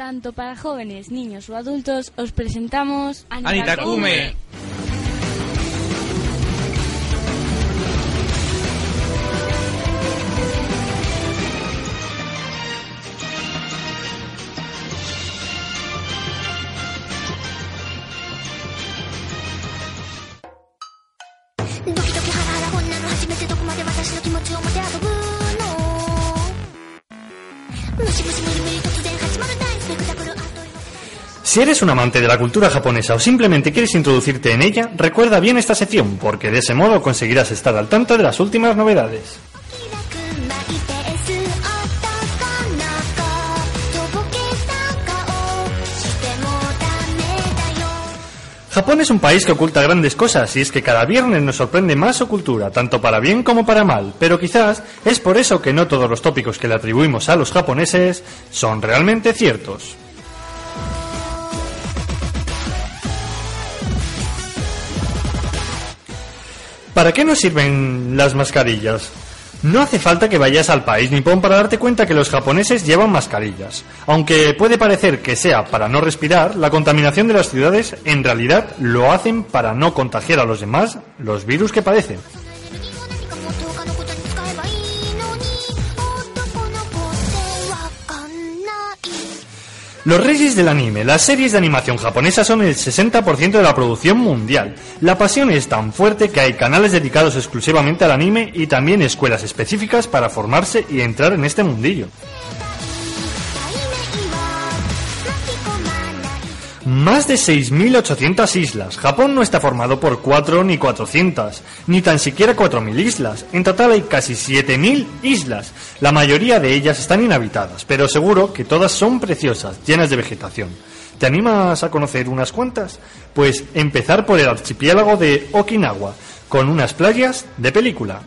Tanto para jóvenes, niños o adultos, os presentamos Anitakume. Si eres un amante de la cultura japonesa o simplemente quieres introducirte en ella, recuerda bien esta sección, porque de ese modo conseguirás estar al tanto de las últimas novedades. Japón es un país que oculta grandes cosas y es que cada viernes nos sorprende más su cultura, tanto para bien como para mal, pero quizás es por eso que no todos los tópicos que le atribuimos a los japoneses son realmente ciertos. ¿Para qué nos sirven las mascarillas? No hace falta que vayas al país nipón para darte cuenta que los japoneses llevan mascarillas. Aunque puede parecer que sea para no respirar, la contaminación de las ciudades en realidad lo hacen para no contagiar a los demás los virus que padecen. Los reyes del anime, las series de animación japonesas son el 60% de la producción mundial. La pasión es tan fuerte que hay canales dedicados exclusivamente al anime y también escuelas específicas para formarse y entrar en este mundillo. Más de 6.800 islas. Japón no está formado por 4 ni 400, ni tan siquiera 4.000 islas. En total hay casi 7.000 islas. La mayoría de ellas están inhabitadas, pero seguro que todas son preciosas, llenas de vegetación. ¿Te animas a conocer unas cuantas? Pues empezar por el archipiélago de Okinawa, con unas playas de película.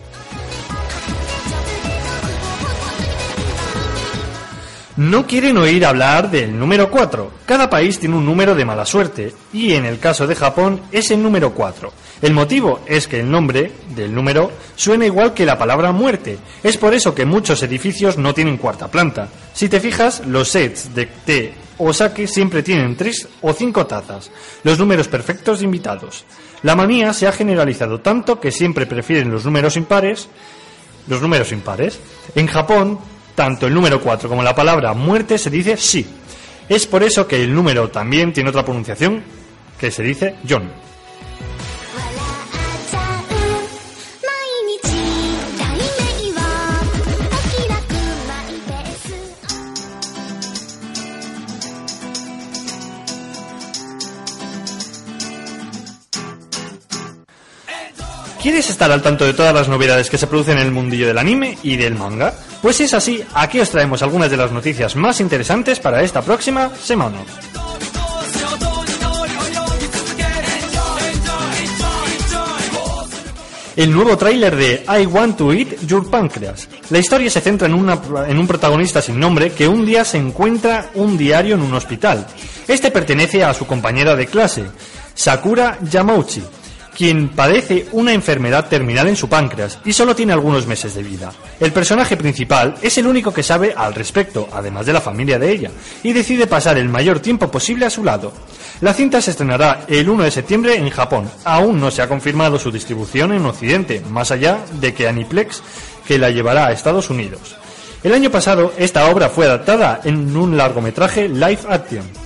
No quieren oír hablar del número 4. Cada país tiene un número de mala suerte y en el caso de Japón es el número 4. El motivo es que el nombre del número suena igual que la palabra muerte. Es por eso que muchos edificios no tienen cuarta planta. Si te fijas, los sets de té o sake siempre tienen tres o cinco tazas, los números perfectos de invitados. La manía se ha generalizado tanto que siempre prefieren los números impares los números impares. En Japón tanto el número 4 como la palabra muerte se dice sí. Es por eso que el número también tiene otra pronunciación que se dice John. ¿Quieres estar al tanto de todas las novedades que se producen en el mundillo del anime y del manga? Pues es así, aquí os traemos algunas de las noticias más interesantes para esta próxima semana. el nuevo tráiler de I Want to Eat Your Pancreas. La historia se centra en, una, en, un protagonista sin nombre que un día se encuentra un diario en un hospital. Este pertenece a su compañera de clase, Sakura Yamauchi, quien padece una enfermedad terminal en su páncreas y solo tiene algunos meses de vida. El personaje principal es el único que sabe al respecto, además de la familia de ella, y decide pasar el mayor tiempo posible a su lado. La cinta se estrenará el 1 de septiembre en Japón. Aún no se ha confirmado su distribución en Occidente, más allá de que Aniplex que la llevará a Estados Unidos. El año pasado esta obra fue adaptada en un largometraje live action.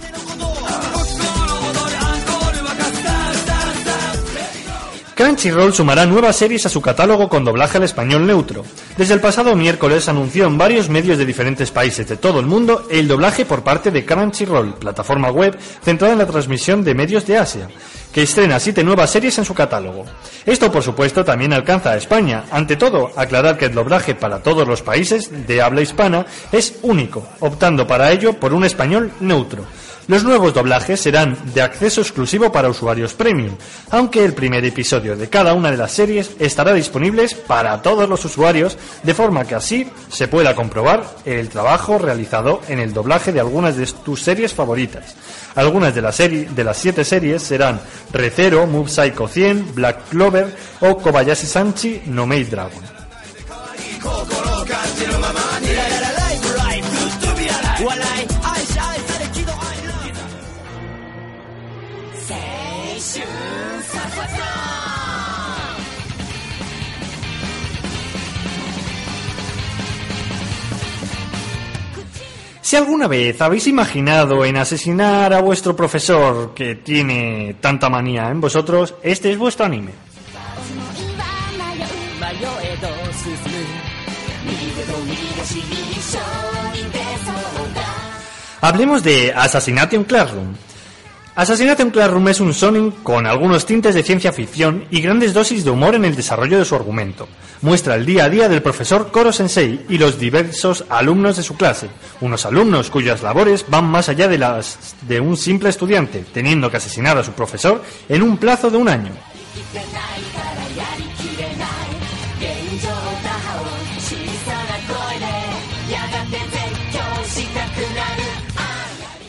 Crunchyroll sumará nuevas series a su catálogo con doblaje al español neutro. Desde el pasado miércoles anunció en varios medios de diferentes países de todo el mundo el doblaje por parte de Crunchyroll, plataforma web centrada en la transmisión de medios de Asia, que estrena siete nuevas series en su catálogo. Esto, por supuesto, también alcanza a España. Ante todo, aclarar que el doblaje para todos los países de habla hispana es único, optando para ello por un español neutro. Los nuevos doblajes serán de acceso exclusivo para usuarios premium, aunque el primer episodio de cada una de las series estará disponible para todos los usuarios, de forma que así se pueda comprobar el trabajo realizado en el doblaje de algunas de tus series favoritas. Algunas de, las de las siete series serán Recero, Move Psycho 100, Black Clover o Kobayashi Sanchi no Maid Dragon. Si alguna vez habéis imaginado en asesinar a vuestro profesor que tiene tanta manía en vosotros, este es vuestro anime. Hablemos de Assassination Classroom, Assassination Classroom es un sonen con algunos tintes de ciencia ficción y grandes dosis de humor en el desarrollo de su argumento. Muestra el día a día del profesor Koro Sensei y los diversos alumnos de su clase, unos alumnos cuyas labores van más allá de las de un simple estudiante, teniendo que asesinar a su profesor en un plazo de un año.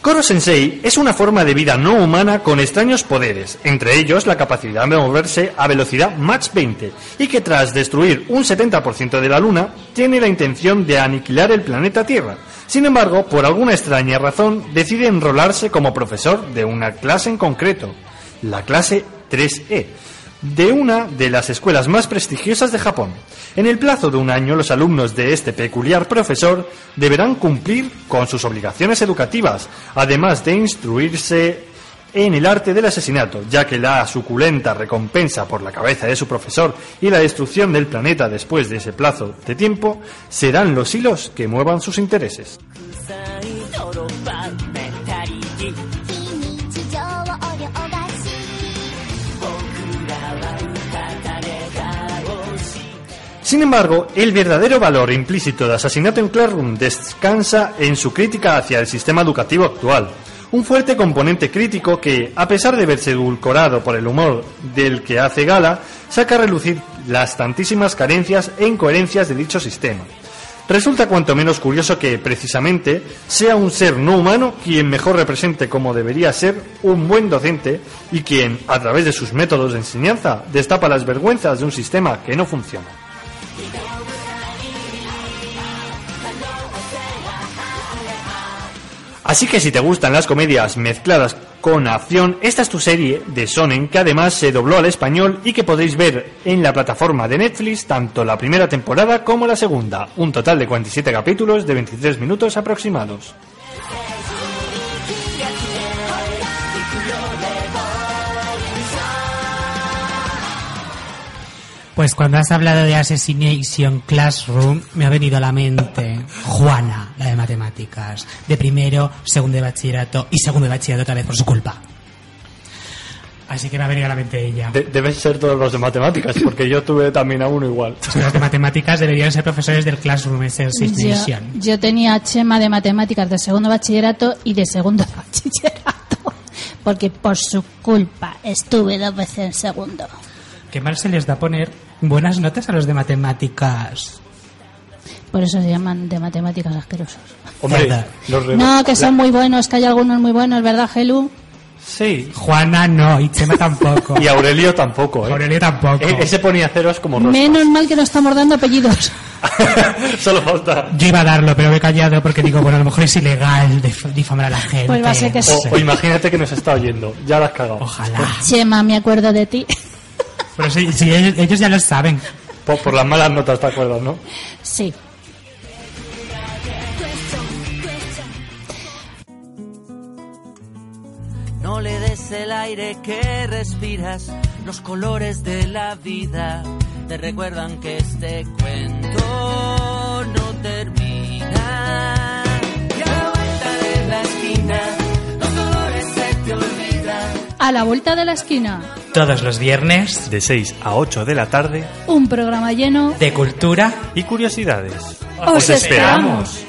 Koro Sensei es una forma de vida no humana con extraños poderes, entre ellos la capacidad de moverse a velocidad Mach 20, y que tras destruir un 70% de la Luna, tiene la intención de aniquilar el planeta Tierra. Sin embargo, por alguna extraña razón, decide enrolarse como profesor de una clase en concreto, la clase 3E, de una de las escuelas más prestigiosas de Japón. En el plazo de un año, los alumnos de este peculiar profesor deberán cumplir con sus obligaciones educativas, además de instruirse en el arte del asesinato, ya que la suculenta recompensa por la cabeza de su profesor y la destrucción del planeta después de ese plazo de tiempo serán los hilos que muevan sus intereses. Sin embargo, el verdadero valor implícito de Asesinato en Classroom descansa en su crítica hacia el sistema educativo actual. Un fuerte componente crítico que, a pesar de verse edulcorado por el humor del que hace gala, saca a relucir las tantísimas carencias e incoherencias de dicho sistema. Resulta cuanto menos curioso que, precisamente, sea un ser no humano quien mejor represente como debería ser un buen docente y quien, a través de sus métodos de enseñanza, destapa las vergüenzas de un sistema que no funciona. Así que si te gustan las comedias mezcladas con acción, esta es tu serie de Sonen que además se dobló al español y que podéis ver en la plataforma de Netflix tanto la primera temporada como la segunda, un total de 47 capítulos de 23 minutos aproximados. Pues cuando has hablado de Assassination Classroom, me ha venido a la mente Juana, la de matemáticas, de primero, segundo de bachillerato y segundo de bachillerato otra vez por su culpa. Así que me ha venido a la mente ella. De- deben ser todos los de matemáticas, porque yo tuve también a uno igual. Pues los de matemáticas deberían ser profesores del Classroom ese Yo, Assassination. yo tenía Chema de matemáticas de segundo bachillerato y de segundo bachillerato. Porque por su culpa estuve dos veces en segundo. Qué mal se les da poner buenas notas a los de matemáticas. Por eso se llaman de matemáticas asquerosos. Hombre, los No, que son muy buenos, que hay algunos muy buenos, ¿verdad, Gelu? Sí. Juana no, y Chema tampoco. Y Aurelio tampoco, ¿eh? Aurelio tampoco. E- Ese ponía ceros como rosas. Menos mal que no estamos dando apellidos. Solo falta. Yo iba a darlo, pero me he callado porque digo, bueno, a lo mejor es ilegal dif- difamar a la gente. Pues va a ser que sí. O, o imagínate que nos está oyendo. Ya la has cagado. Ojalá. Chema, me acuerdo de ti. Pero sí, sí, ellos, ellos ya lo saben. Por, por las malas notas, ¿te acuerdas, no? Sí. No le des el aire que respiras, los colores de la vida te recuerdan que este cuento no termina. A la vuelta de la esquina, Todos los viernes De 6 a 8 de la tarde un programa lleno. de cultura y curiosidades. ¡Os esperamos!